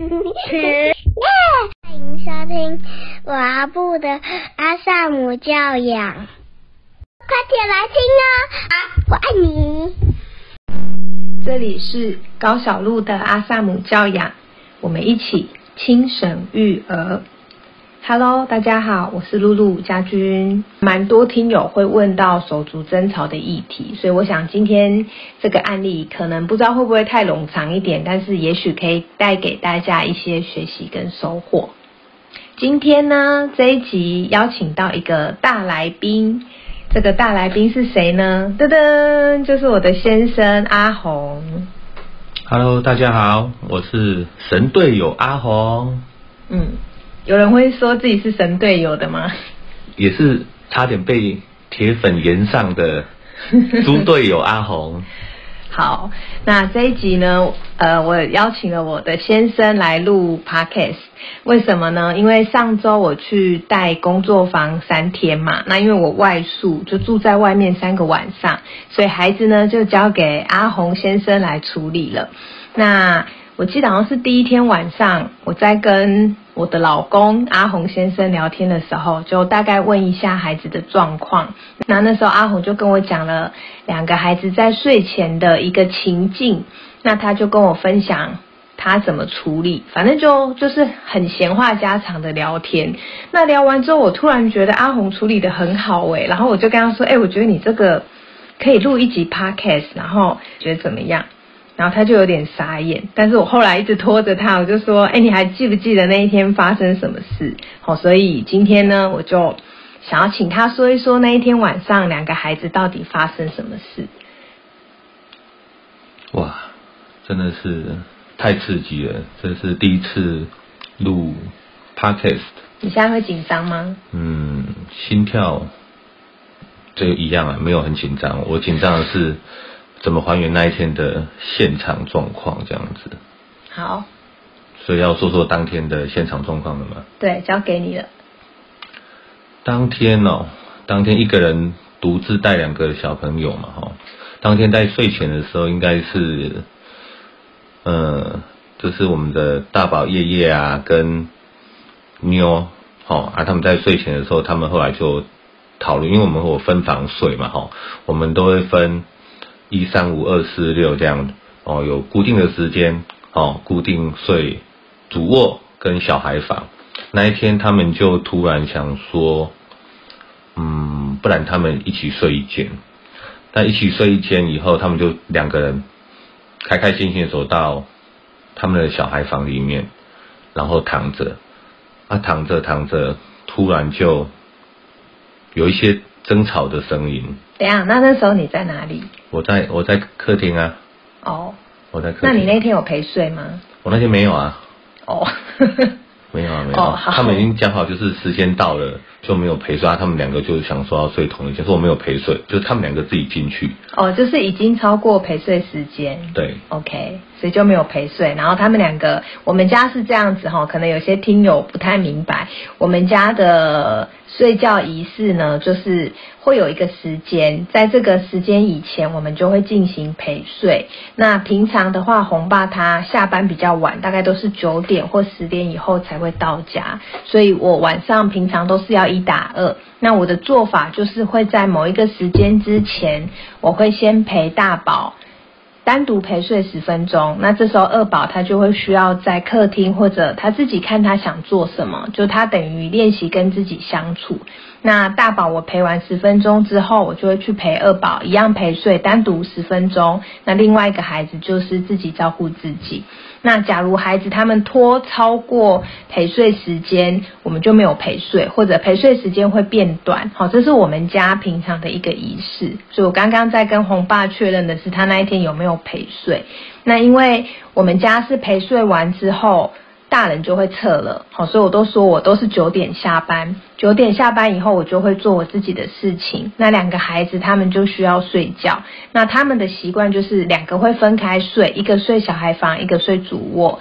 耶！欢迎收听我阿布的阿萨姆教养，快点来听哦！啊，我爱你。这里是高小路的阿萨姆教养，我们一起轻省育儿。Hello，大家好，我是露露家君。蛮多听友会问到手足争吵的议题，所以我想今天这个案例可能不知道会不会太冗长一点，但是也许可以带给大家一些学习跟收获。今天呢这一集邀请到一个大来宾，这个大来宾是谁呢？噔噔，就是我的先生阿红。Hello，大家好，我是神队友阿红，嗯，有人会说自己是神队友的吗？也是差点被铁粉延上的 猪队友阿红。好，那这一集呢，呃，我邀请了我的先生来录 podcast，为什么呢？因为上周我去带工作坊三天嘛，那因为我外宿，就住在外面三个晚上，所以孩子呢就交给阿红先生来处理了。那我记得好像是第一天晚上，我在跟我的老公阿红先生聊天的时候，就大概问一下孩子的状况。那那时候阿红就跟我讲了两个孩子在睡前的一个情境，那他就跟我分享他怎么处理，反正就就是很闲话家常的聊天。那聊完之后，我突然觉得阿红处理的很好诶、然后我就跟他说，哎、我觉得你这个可以录一集 podcast，然后觉得怎么样？然后他就有点傻眼，但是我后来一直拖着他，我就说，哎，你还记不记得那一天发生什么事？好、所以今天呢，我就想要请他说一说那一天晚上两个孩子到底发生什么事。哇，真的是太刺激了，这是第一次录 podcast，你现在会紧张吗？嗯，心跳这一样啊，没有很紧张，我紧张的是怎么还原那一天的现场状况这样子，好，所以要说说当天的现场状况了吗？对，交给你了。当天哦，当天一个人独自带两个小朋友嘛，哈。当天在睡前的时候，应该是，呃，就是我们的大宝夜夜啊，跟妞，哦啊，他们在睡前的时候，他们后来就讨论，因为我们有分房睡嘛，哈，我们都会分一三五二四六这样，哦，有固定的时间，哦，固定睡主卧跟小孩房。那一天他们就突然想说，嗯，不然他们一起睡一间。但一起睡一间以后，他们就两个人开开心心的走到他们的小孩房里面，然后躺着，啊，躺着躺着，突然就有一些争吵的声音。等一下，那那时候你在哪里？我在我在客厅啊，哦，我在客厅。那你那天有陪睡吗？我那天没有啊，哦，没有啊，没有啊。哦好他们已经讲好，就是时间到了就没有陪睡，啊他们两个就想说要睡同一间，说我没有陪睡，就是他们两个自己进去。哦，就是已经超过陪睡时间。对，OK，所以就没有陪睡。然后他们两个，我们家是这样子哈，可能有些听友不太明白，我们家的睡觉仪式呢，就是会有一个时间，在这个时间以前，我们就会进行陪睡。那平常的话，红爸他下班比较晚，大概都是九点或十点以后才会到家，所以我晚上平常都是要一打二。那我的做法就是会在某一个时间之前，我会先陪大宝。单独陪睡十分钟，那这时候二宝他就会需要在客厅或者他自己看他想做什么，就他等于练习跟自己相处。那大宝我陪完十分钟之后，我就会去陪二宝，一样陪睡，单独十分钟。那另外一个孩子就是自己照顾自己。那假如孩子他们拖超过陪睡时间，我们就没有陪睡，或者陪睡时间会变短。好，这是我们家平常的一个仪式。所以我刚刚在跟红爸确认的是，他那一天有没有陪睡。那因为我们家是陪睡完之后，大人就会撤了，好，所以我都说我都是九点下班，九点下班以后我就会做我自己的事情。那两个孩子他们就需要睡觉，那他们的习惯就是两个会分开睡，一个睡小孩房，一个睡主卧。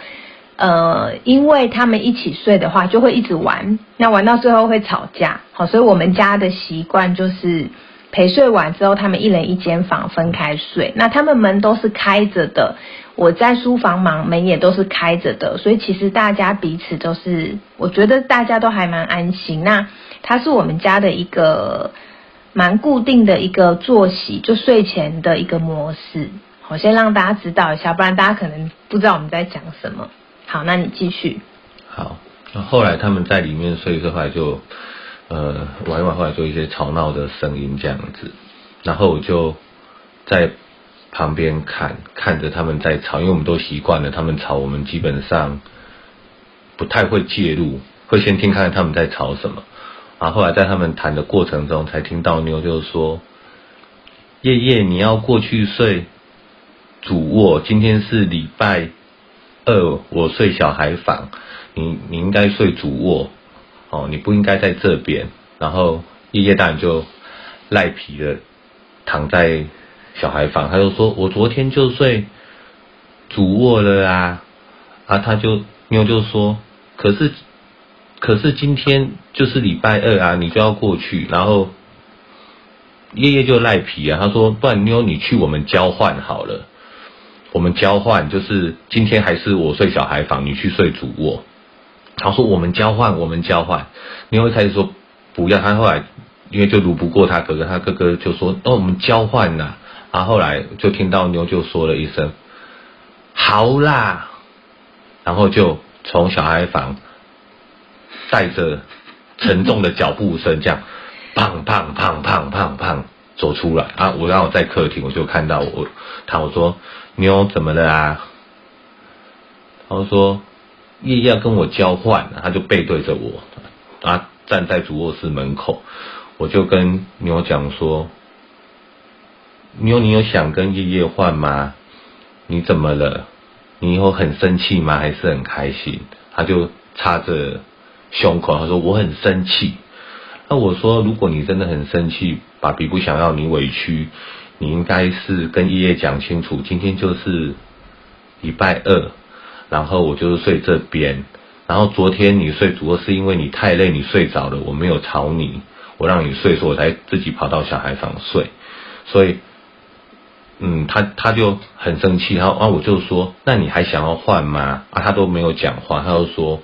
呃，因为他们一起睡的话，就会一直玩，那玩到最后会吵架，好，所以我们家的习惯就是陪睡完之后，他们一人一间房分开睡。那他们门都是开着的，我在书房忙，门也都是开着的，所以其实大家彼此都是，我觉得大家都还蛮安心。那它是我们家的一个蛮固定的一个作息，就睡前的一个模式。我先让大家知道一下，不然大家可能不知道我们在讲什么。好，那你继续。好，那后来他们在里面睡，后来就。呃，玩一玩，后来做一些吵闹的声音这样子，然后我就在旁边看，看着他们在吵，因为我们都习惯了他们吵，我们基本上不太会介入，会先听看看他们在吵什么。然后后来在他们谈的过程中，才听到妞就说：“夜夜，你要过去睡主卧，今天是礼拜二，我睡小孩房，你你应该睡主卧。”哦，你不应该在这边。然后叶叶大人就赖皮的躺在小孩房，他就说：“我昨天就睡主卧了啊。”啊，他就妞就说：“可是可是今天就是礼拜二啊，你就要过去。”然后叶叶就赖皮啊，他说：“不然妞你去我们交换好了，我们交换就是今天还是我睡小孩房，你去睡主卧。”他说：“我们交换，我们交换。”妞一开始说不要，他后来因为就撸不过他哥哥，他哥哥就说：“哦，我们交换呐。”然后后来就听到妞就说了一声：“好啦。”然后就从小孩房带着沉重的脚步声，这样胖胖胖胖胖胖走出来啊！我让我在客厅，我就看到我他我说：“妞怎么了啊？”他说。夜夜要跟我交换，他就背对着我，啊，站在主卧室门口，我就跟妞讲说：“妞，你有想跟夜夜换吗？你怎么了？你以后很生气吗？还是很开心？”他就插着胸口，他说：“我很生气。”那我说：“如果你真的很生气，爸比不想要你委屈，你应该是跟夜夜讲清楚，今天就是礼拜二。”然后我就是睡这边，然后昨天你睡主卧是因为你太累，你睡着了，我没有吵你，我让你睡，所以我才自己跑到小孩房睡。所以，嗯，他他就很生气，然后啊，我就说，那你还想要换吗？啊，他都没有讲话，他就说，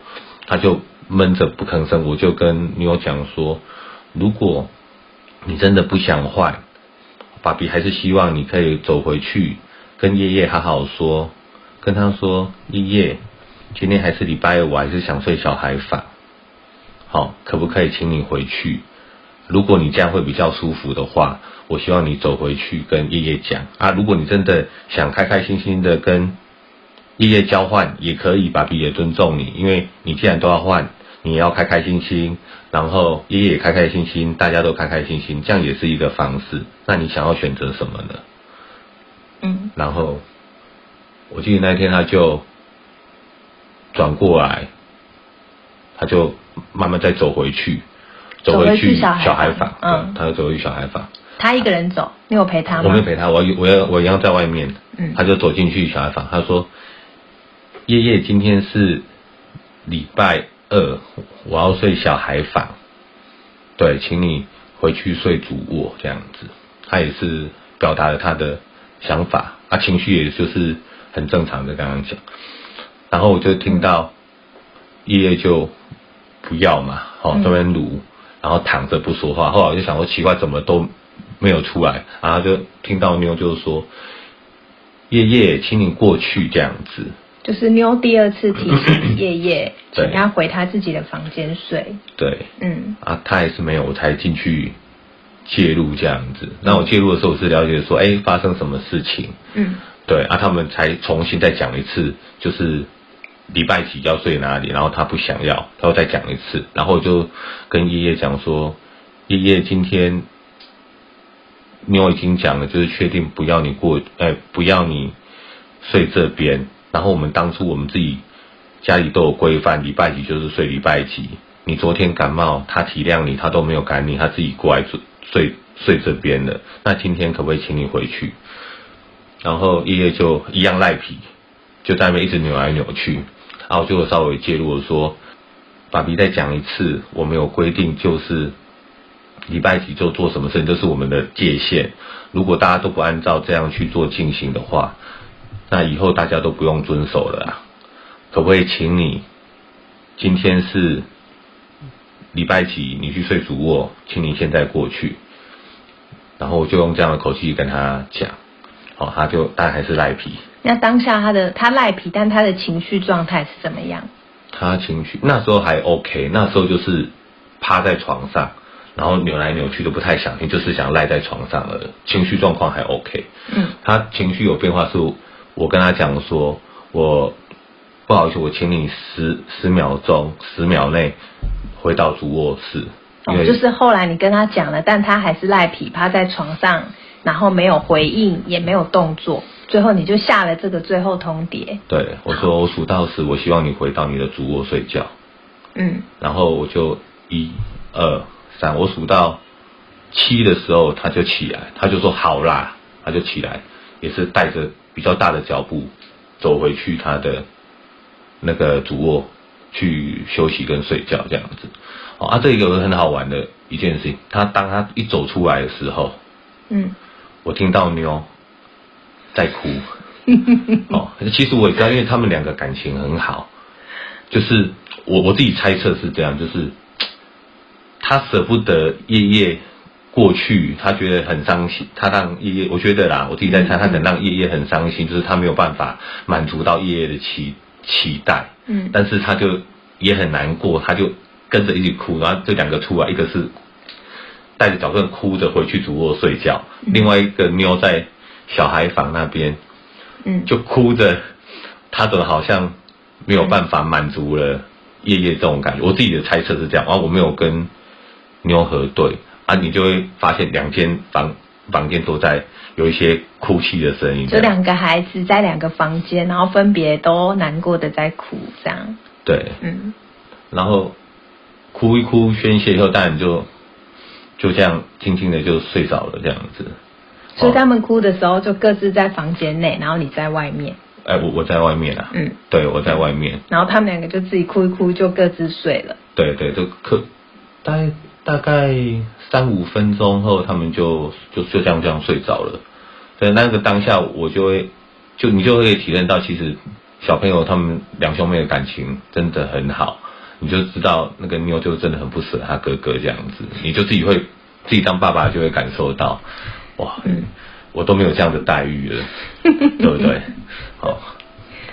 他就闷着不吭声。我就跟女友讲说，如果你真的不想换，爸比还是希望你可以走回去跟爷爷好好说。跟他说：“一夜，今天还是礼拜二，我还是想睡小孩房。好，可不可以请你回去？如果你这样会比较舒服的话，我希望你走回去跟叶叶讲啊。如果你真的想开开心心的跟叶叶交换，也可以，爸比也尊重你，因为你既然都要换，你也要开开心心，然后叶叶也开开心心，大家都开开心心，这样也是一个方式。那你想要选择什么呢？嗯，然后。”我记得那天他就转过来，他就慢慢再走回去，走回去小孩房，嗯，他就走回去小孩房。他一个人走，你有陪他吗？我没有陪他，我我要我一样在外面。嗯，他就走进去小孩房，他说：“夜夜，今天是礼拜二，我要睡小孩房，对，请你回去睡主卧这样子。”他也是表达了他的想法，啊，情绪也就是。很正常的，刚刚讲，然后我就听到叶叶就不要嘛，哦，这边撸，然后躺着不说话。后来我就想说奇怪，怎么都没有出来，然后就听到妞就是说叶叶，请你过去这样子。就是妞第二次提醒 叶叶，请他回他自己的房间睡。对，嗯，啊，他还是没有，我才进去介入这样子。那我介入的时候，我是了解说，哎，发生什么事情？嗯。对啊，他们才重新再讲一次，就是礼拜几要睡哪里，然后他不想要，他又再讲一次，然后就跟爷爷讲说，爷爷今天妞已经讲了，就是确定不要你过，哎，不要你睡这边，然后我们当初我们自己家里都有规范，礼拜几就是睡礼拜几，你昨天感冒，他体谅你，他都没有赶你，他自己过来睡睡睡这边的，那今天可不可以请你回去？然后爷爷就一样赖皮，就在那边一直扭来扭去，然后就稍微介入说：“爸比再讲一次，我们有规定，就是礼拜几就做什么事情，这是我们的界限。如果大家都不按照这样去做进行的话，那以后大家都不用遵守了啊。可不可以请你今天是礼拜几，你去睡主卧，请你现在过去。然后我就用这样的口气跟他讲，哦，他就但还是赖皮。那当下他的他赖皮，但他的情绪状态是怎么样？他情绪那时候还 OK，那时候就是趴在床上，然后扭来扭去都不太想听，就是想赖在床上了。情绪状况还 OK。嗯。他情绪有变化是，我跟他讲说，我不好意思，我请你十十秒钟，十秒内回到主卧室。哦，就是后来你跟他讲了，但他还是赖皮，趴在床上，然后没有回应，也没有动作。最后你就下了这个最后通牒。对，我说我数到十，我希望你回到你的主卧睡觉。嗯。然后我就一、二、三，我数到七的时候，他就起来，他就说好啦，他就起来，也是带着比较大的脚步走回去他的那个主卧去休息跟睡觉这样子。哦啊，这里有个很好玩的一件事情，他当他一走出来的时候，嗯，我听到妞。在哭，哦，其实我也知道，因为他们两个感情很好，就是我我自己猜测是这样，就是他舍不得夜夜过去，他觉得很伤心，他让夜夜，我觉得啦，我自己在猜，他能让夜夜很伤心，就是他没有办法满足到夜夜的期期待，嗯，但是他就也很难过，他就跟着一起哭，然后这两个出来，一个是带着脚跟哭着回去主卧睡觉，另外一个妞在。小孩房那边，嗯，就哭着，他怎么好像没有办法满足了夜夜这种感觉？我自己的猜测是这样，啊，我没有跟妞核对，啊，你就会发现两间房房间都在有一些哭泣的声音。就两个孩子在两个房间，然后分别都难过的在哭，这样。对，嗯，然后哭一哭宣泄以后，当然就就这样静静的就睡着了，这样子。所以他们哭的时候就各自在房间内，然后你在外面。哎，我我在外面啊。嗯，对，我在外面。然后他们两个就自己哭一哭，就各自睡了。对对，就可大概大概三五分钟后，他们就就就这样这样睡着了。所以那个当下，我就会就你就会体验到，其实小朋友他们两兄妹的感情真的很好，你就知道那个妞就真的很不舍他哥哥这样子，你就自己会自己当爸爸就会感受到。哇，嗯，我都没有这样的待遇了，对不对？哦，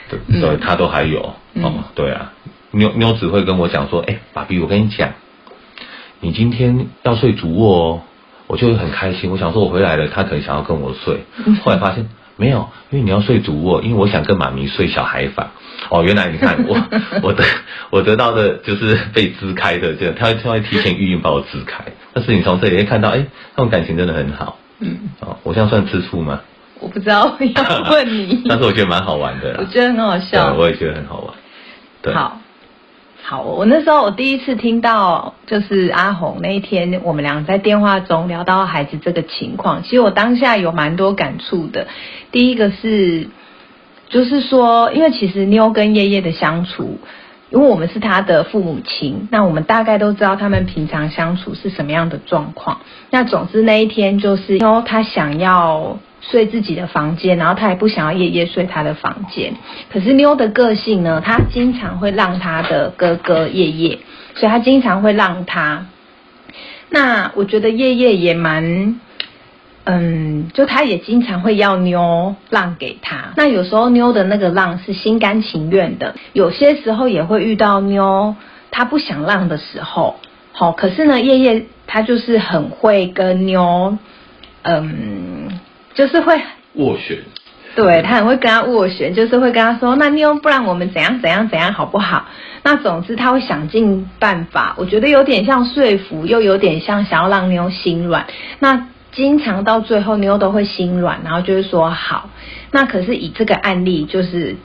对，所以他都还有哦，对啊，妞妞只会跟我讲说，哎，爸比，我跟你讲，你今天要睡主卧哦，我就会很开心。我想说，我回来了，他可能想要跟我睡，后来发现没有，因为你要睡主卧，因为我想跟妈咪睡小孩房。哦，原来你看 我我的我得到的就是被支开的，这样他他会提前预应把我支开。但是你从这里会看到，哎，他们感情真的很好。嗯，哦，我这样算吃醋吗？我不知道，要问你。但是我觉得蛮好玩的。我觉得很好笑。我也觉得很好玩。对。好，好，我那时候我第一次听到，就是阿红那一天，我们俩在电话中聊到孩子这个情况，其实我当下有蛮多感触的。第一个是，就是说，因为其实妞跟叶叶的相处。因为我们是他的父母亲，那我们大概都知道他们平常相处是什么样的状况。那总之那一天就是妞他想要睡自己的房间，然后他也不想要夜夜睡他的房间。可是妞的个性呢，他经常会让他的哥哥夜夜，所以他经常会让他。那我觉得夜夜也蛮。嗯，就他也经常会要妞让给他，那有时候妞的那个让是心甘情愿的，有些时候也会遇到妞他不想让的时候，好，可是呢，夜夜他就是很会跟妞，嗯，就是会斡旋，对他很会跟他斡旋，就是会跟他说，那妞不然我们怎样怎样怎样好不好？那总之他会想尽办法，我觉得有点像说服，又有点像想要让妞心软，那。经常到最后妞都会心软，然后就是说好。那可是以这个案例，就是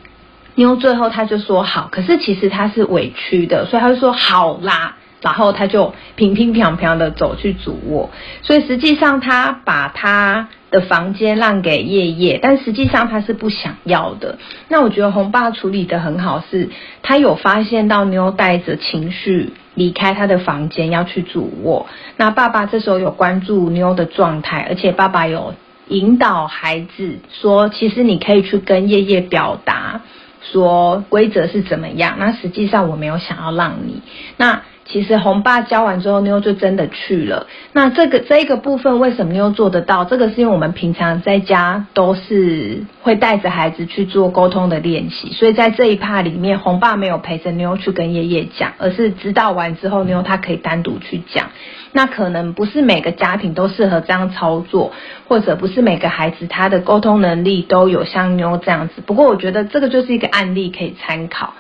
妞最后他就说好，可是其实他是委屈的，所以他就说好啦，然后他就平平平平的走去主卧。所以实际上他把他的房间让给夜夜，但实际上他是不想要的。那我觉得红爸处理的很好，是他有发现到妞带着情绪。离开他的房间要去主卧。那爸爸这时候有关注妞的状态，而且爸爸有引导孩子说，其实你可以去跟夜夜表达说规则是怎么样。那实际上我没有想要让你那。其实红爸教完之后，妞就真的去了。那这个这一个部分为什么妞做得到？这个是因为我们平常在家都是会带着孩子去做沟通的练习，所以在这一趴里面，红爸没有陪着妞去跟爷爷讲，而是指导完之后，妞他可以单独去讲。那可能不是每个家庭都适合这样操作，或者不是每个孩子他的沟通能力都有像妞这样子。不过我觉得这个就是一个案例可以参考。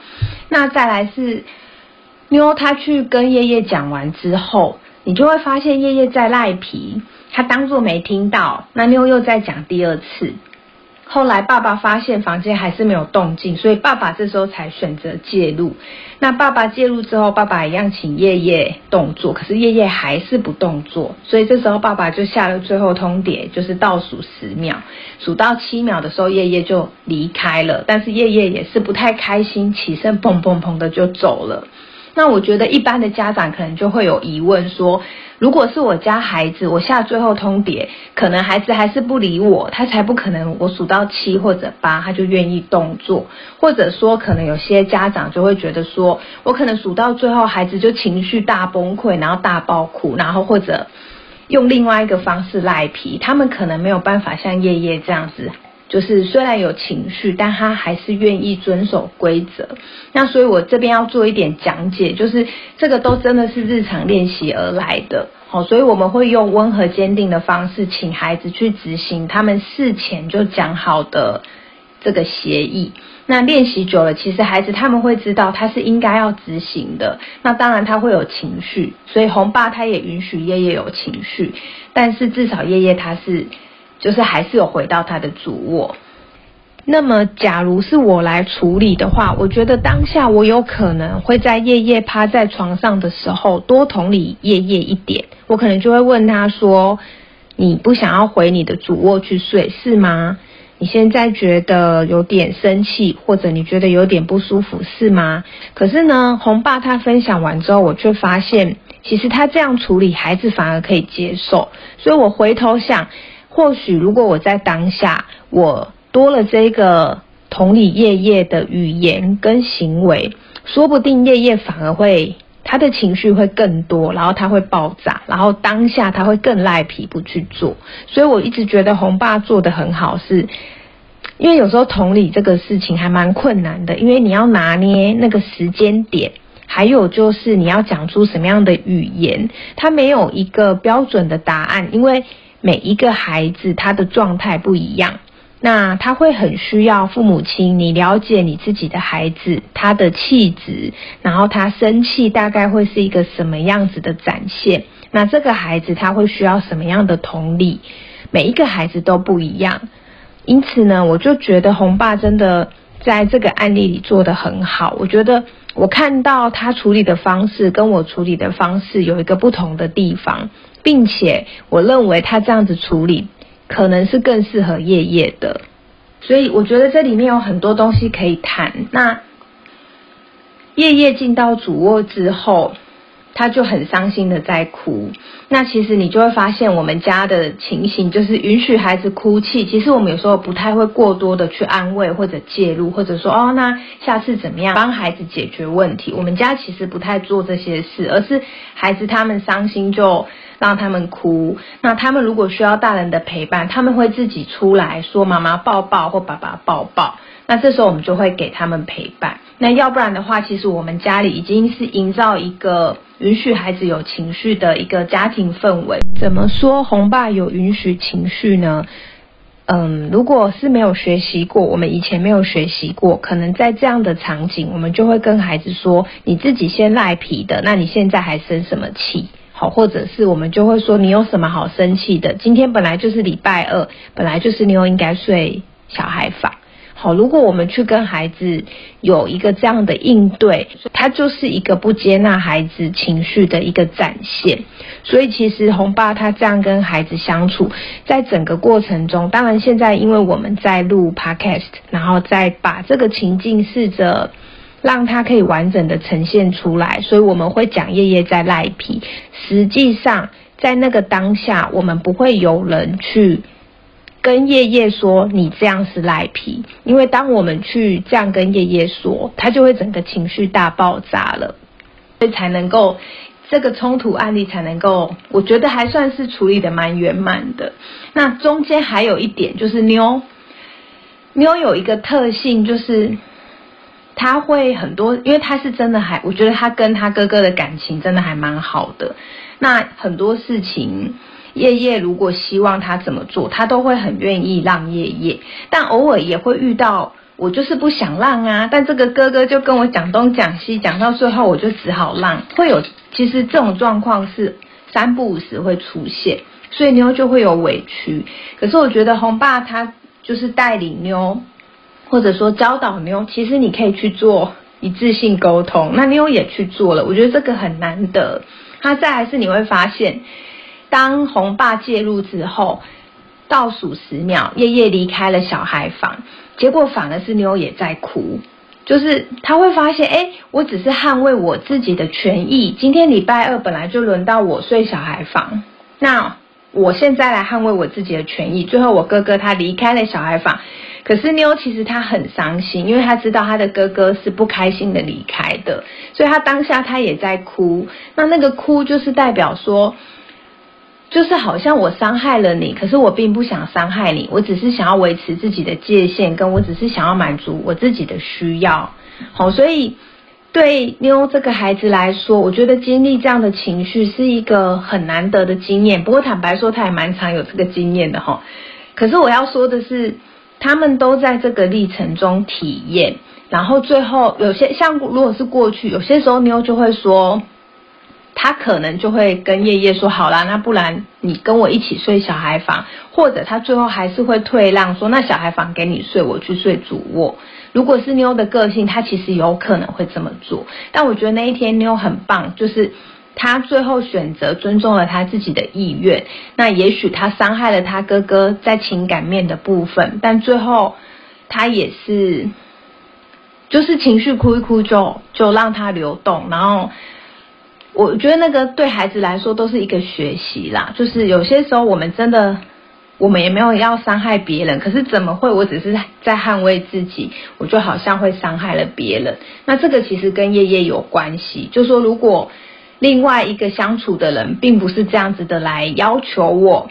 那再来是。妞他去跟叶叶讲完之后，你就会发现叶叶在赖皮，他当作没听到。那妞又在讲第二次。后来爸爸发现房间还是没有动静，所以爸爸这时候才选择介入。那爸爸介入之后，爸爸一样请叶叶动作，可是叶叶还是不动作，所以这时候爸爸就下了最后通牒，就是倒数十秒，数到七秒的时候，叶叶就离开了。但是叶叶也是不太开心，起身砰砰砰的就走了。那我觉得一般的家长可能就会有疑问说，如果是我家孩子，我下最后通牒，可能孩子还是不理我，他才不可能我数到七或者八他就愿意动作，或者说可能有些家长就会觉得说，我可能数到最后孩子就情绪大崩溃，然后大爆哭，然后或者用另外一个方式赖皮，他们可能没有办法像叶叶这样子。就是虽然有情绪，但他还是愿意遵守规则。那所以我这边要做一点讲解，就是这个都真的是日常练习而来的。好，所以我们会用温和坚定的方式，请孩子去执行他们事前就讲好的这个协议。那练习久了，其实孩子他们会知道他是应该要执行的。那当然他会有情绪，所以红爸他也允许叶叶有情绪，但是至少叶叶他是。就是还是有回到他的主卧。那么，假如是我来处理的话，我觉得当下我有可能会在夜夜趴在床上的时候多同理夜夜一点。我可能就会问他说：“你不想要回你的主卧去睡是吗？你现在觉得有点生气，或者你觉得有点不舒服是吗？”可是呢，红爸他分享完之后，我却发现其实他这样处理，孩子反而可以接受。所以我回头想。或许如果我在当下，我多了这个同理叶叶的语言跟行为，说不定叶叶反而会他的情绪会更多，然后他会爆炸，然后当下他会更赖皮不去做。所以我一直觉得红爸做的很好，是因为有时候同理这个事情还蛮困难的，因为你要拿捏那个时间点，还有就是你要讲出什么样的语言，他没有一个标准的答案，因为。每一个孩子他的状态不一样，那他会很需要父母亲，你了解你自己的孩子他的气质，然后他生气大概会是一个什么样子的展现，那这个孩子他会需要什么样的同理，每一个孩子都不一样，因此呢，我就觉得红爸真的在这个案例里做得很好，我觉得我看到他处理的方式跟我处理的方式有一个不同的地方。并且我认为他这样子处理可能是更适合夜夜的，所以我觉得这里面有很多东西可以谈。那夜夜进到主卧之后。他就很伤心的在哭，那其实你就会发现我们家的情形就是允许孩子哭泣。其实我们有时候不太会过多的去安慰或者介入，或者说哦，那下次怎么样帮孩子解决问题？我们家其实不太做这些事，而是孩子他们伤心就让他们哭。那他们如果需要大人的陪伴，他们会自己出来说妈妈抱抱或爸爸抱抱。那这时候我们就会给他们陪伴。那要不然的话，其实我们家里已经是营造一个允许孩子有情绪的一个家庭氛围。怎么说红爸有允许情绪呢？嗯，如果是没有学习过，我们以前没有学习过，可能在这样的场景，我们就会跟孩子说：“你自己先赖皮的，那你现在还生什么气？”好，或者是我们就会说：“你有什么好生气的？今天本来就是礼拜二，本来就是你又应该睡小孩房。”好，如果我们去跟孩子有一个这样的应对，他就是一个不接纳孩子情绪的一个展现。所以其实红爸他这样跟孩子相处，在整个过程中，当然现在因为我们在录 podcast，然后再把这个情境试着。让他可以完整的呈现出来，所以我们会讲叶叶在赖皮。实际上，在那个当下，我们不会有人去跟叶叶说你这样是赖皮，因为当我们去这样跟叶叶说，他就会整个情绪大爆炸了，所以才能够这个冲突案例才能够，我觉得还算是处理的蛮圆满的。那中间还有一点就是妞，妞有一个特性就是。他会很多，因为他是真的还，我觉得他跟他哥哥的感情真的还蛮好的。那很多事情，叶叶如果希望他怎么做，他都会很愿意让叶叶。但偶尔也会遇到，我就是不想让啊。但这个哥哥就跟我讲东讲西，讲到最后我就只好让。会有，其实这种状况是三不五时会出现，所以妞就会有委屈。可是我觉得红爸他就是带领妞。或者说教导妞，其实你可以去做一致性沟通。那妞也去做了，我觉得这个很难得。他再还是你会发现，当红爸介入之后，倒数十秒，夜夜离开了小孩房，结果反而是妞也在哭。就是他会发现，哎，我只是捍卫我自己的权益。今天礼拜二本来就轮到我睡小孩房，那我现在来捍卫我自己的权益。最后我哥哥他离开了小孩房。可是妞其实她很伤心，因为她知道她的哥哥是不开心的离开的，所以她当下她也在哭。那那个哭就是代表说，就是好像我伤害了你，可是我并不想伤害你，我只是想要维持自己的界限，跟我只是想要满足我自己的需要。好，所以对妞这个孩子来说，我觉得经历这样的情绪是一个很难得的经验。不过坦白说，他也蛮常有这个经验的哈。可是我要说的是。他们都在这个历程中体验，然后最后有些像如果是过去，有些时候妞就会说，他可能就会跟叶叶说，好啦，那不然你跟我一起睡小孩房，或者他最后还是会退让，说那小孩房给你睡，我去睡主卧。如果是妞的个性，他其实有可能会这么做。但我觉得那一天妞很棒，就是。他最后选择尊重了他自己的意愿，那也许他伤害了他哥哥在情感面的部分，但最后他也是，就是情绪哭一哭就就让他流动，然后我觉得那个对孩子来说都是一个学习啦，就是有些时候我们真的我们也没有要伤害别人，可是怎么会我只是在捍卫自己，我就好像会伤害了别人，那这个其实跟夜夜有关系，就说如果。另外一个相处的人，并不是这样子的来要求我，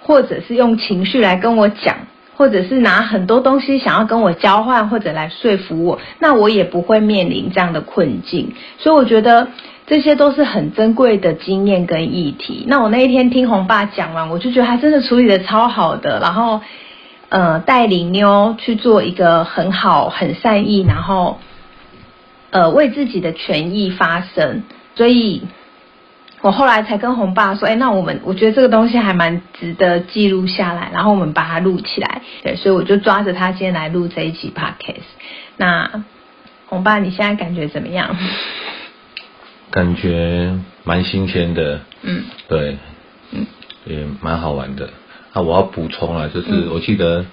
或者是用情绪来跟我讲，或者是拿很多东西想要跟我交换，或者来说服我，那我也不会面临这样的困境。所以我觉得这些都是很珍贵的经验跟议题。那我那一天听红爸讲完，我就觉得他真的处理的超好的，然后呃带领妞去做一个很好、很善意，然后呃为自己的权益发声。所以，我后来才跟红爸说：“哎，那我们我觉得这个东西还蛮值得记录下来，然后我们把它录起来。”对，所以我就抓着他今天来录这一期 podcast。那红爸，你现在感觉怎么样？感觉蛮新鲜的。嗯。对。嗯。也蛮好玩的。那我要补充了，就是我记得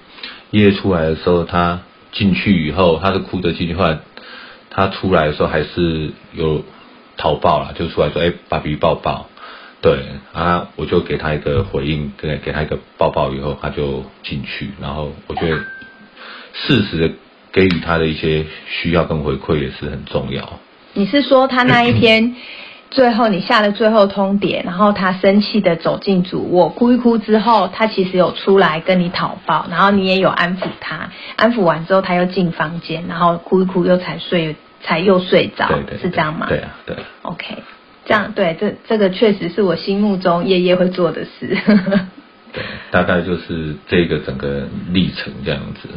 爷爷出来的时候，他进去以后，他是哭着进去，后来他出来的时候还是有。逃爆了，就出来说：“哎，爸比抱抱。”对啊，我就给他一个回应，给给他一个抱抱以后，他就进去。然后我觉得适时的给予他的一些需要跟回馈也是很重要。你是说他那一天 最后你下了最后通牒，然后他生气的走进主卧，哭一哭之后，他其实有出来跟你讨抱，然后你也有安抚他，安抚完之后他又进房间，然后哭一哭又才睡。才又睡着，是这样吗？对啊，对。OK，这样对，这这个确实是我心目中夜夜会做的事。对，大概就是这个整个历程这样子。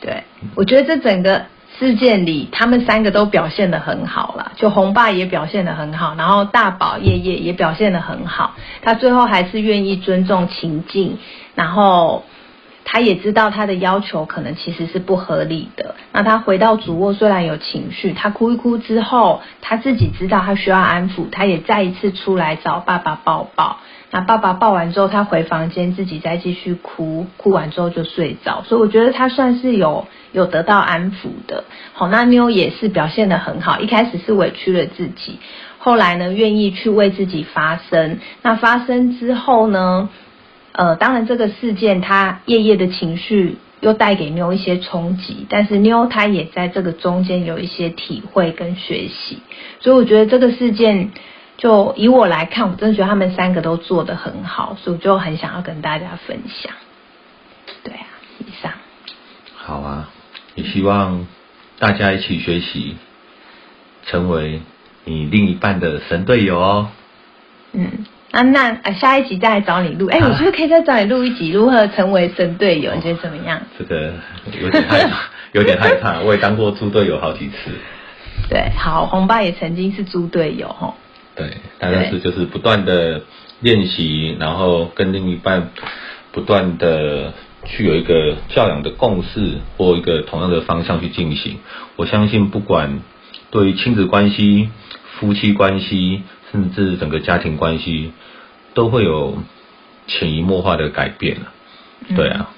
对，我觉得这整个事件里，他们三个都表现的很好了，就红爸也表现的很好，然后大宝夜夜也表现的很好，他最后还是愿意尊重情境，然后他也知道他的要求可能其实是不合理的。那他回到主卧，虽然有情绪，他哭一哭之后，他自己知道他需要安抚，他也再一次出来找爸爸抱抱。那爸爸抱完之后，他回房间自己再继续哭，哭完之后就睡着。所以我觉得他算是有有得到安抚的。好，那妞也是表现得很好，一开始是委屈了自己，后来呢愿意去为自己发声。那发生之后呢，呃，当然这个事件他夜夜的情绪又带给妞一些冲击，但是妞她也在这个中间有一些体会跟学习。所以我觉得这个事件。就以我来看，我真的觉得他们三个都做得很好，所以我就很想要跟大家分享。对啊，以上。好啊，也希望大家一起学习，成为你另一半的神队友哦。嗯，啊那啊下一集再来找你录，哎，我觉得可以再找你录一集如何成为神队友，你觉得怎么样？这个有点害怕，有点害怕，我也当过猪队友好几次。对，好，红爸也曾经是猪队友哈。对，大概是就是不断的练习，然后跟另一半不断的去有一个教养的共识或一个同样的方向去进行。我相信，不管对于亲子关系、夫妻关系，甚至整个家庭关系，都会有潜移默化的改变了。对啊。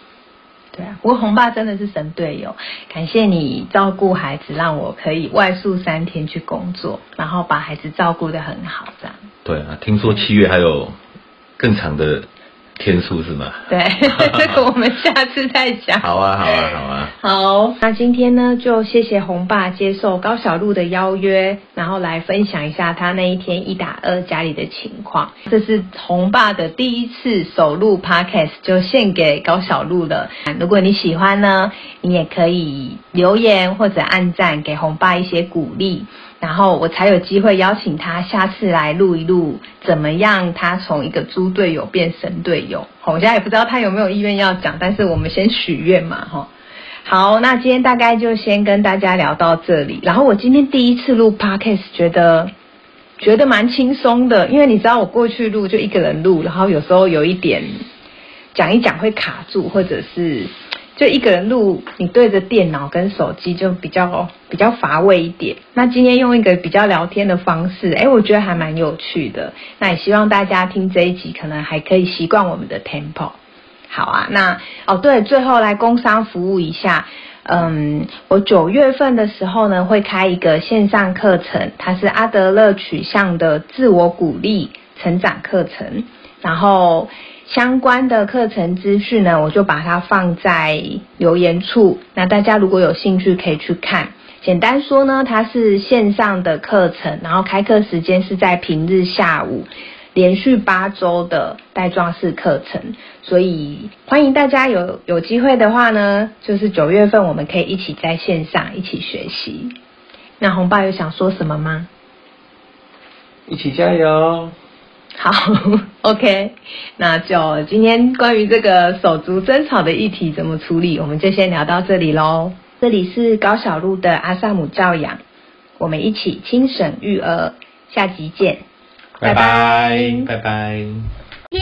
对啊，不过红爸真的是神队友，感谢你照顾孩子，让我可以外宿三天去工作，然后把孩子照顾得很好，这样。对啊，听说七月还有更长的。天数是吗？对，这个我们下次再讲。好啊，好啊，好啊。好，那今天呢，就谢谢红爸接受高小璐的邀约，然后来分享一下他那一天一打二家里的情况。这是红爸的第一次首录 podcast，就献给高小璐了。如果你喜欢呢，你也可以留言或者按赞，给红爸一些鼓励。然后我才有机会邀请他下次来录一录，怎么样？他从一个猪队友变神队友。好，我现在也不知道他有没有意愿要讲，但是我们先许愿嘛，哈。好，那今天大概就先跟大家聊到这里。然后我今天第一次录 podcast，觉得觉得蛮轻松的，因为你知道我过去录就一个人录，然后有时候有一点讲一讲会卡住，或者是。就一个人录，你对着电脑跟手机就比较比较乏味一点。那今天用一个比较聊天的方式，哎，我觉得还蛮有趣的。那也希望大家听这一集，可能还可以习惯我们的 tempo。好啊，那哦对，最后来工商服务一下。嗯，我九月份的时候呢，会开一个线上课程，它是阿德勒取向的自我鼓励成长课程，然后。相关的课程资讯呢，我就把它放在留言处。那大家如果有兴趣，可以去看。简单说呢，它是线上的课程，然后开课时间是在平日下午，连续八周的带状式课程。所以欢迎大家有有机会的话呢，就是九月份我们可以一起在线上一起学习。那红爸有想说什么吗？一起加油！好，OK，那就今天关于这个手足争吵的议题怎么处理，我们就先聊到这里喽。这里是高小璐的阿萨姆教养，我们一起轻省育儿，下集见，拜拜，拜拜。谢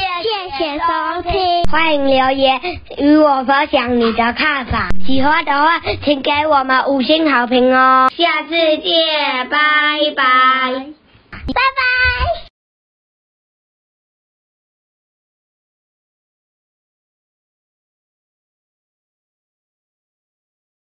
谢收听，欢迎留言与我分享你的看法，喜欢的话请给我们五星好评哦。下次见，拜拜，拜拜。